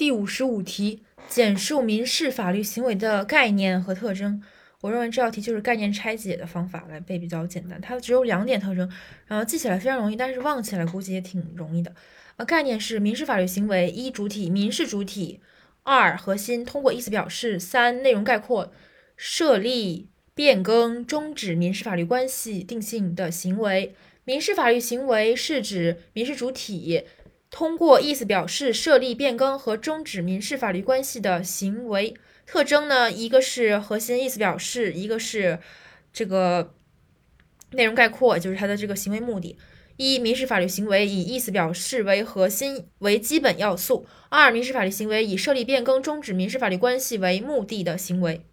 第五十五题，简述民事法律行为的概念和特征。我认为这道题就是概念拆解的方法来背比较简单，它只有两点特征，然后记起来非常容易，但是忘起来估计也挺容易的。呃，概念是民事法律行为一主体民事主体，二核心通过意思表示，三内容概括设立、变更、终止民事法律关系定性的行为。民事法律行为是指民事主体。通过意思表示设立、变更和终止民事法律关系的行为特征呢？一个是核心意思表示，一个是这个内容概括，就是它的这个行为目的。一、民事法律行为以意思表示为核心为基本要素；二、民事法律行为以设立、变更、终止民事法律关系为目的的行为。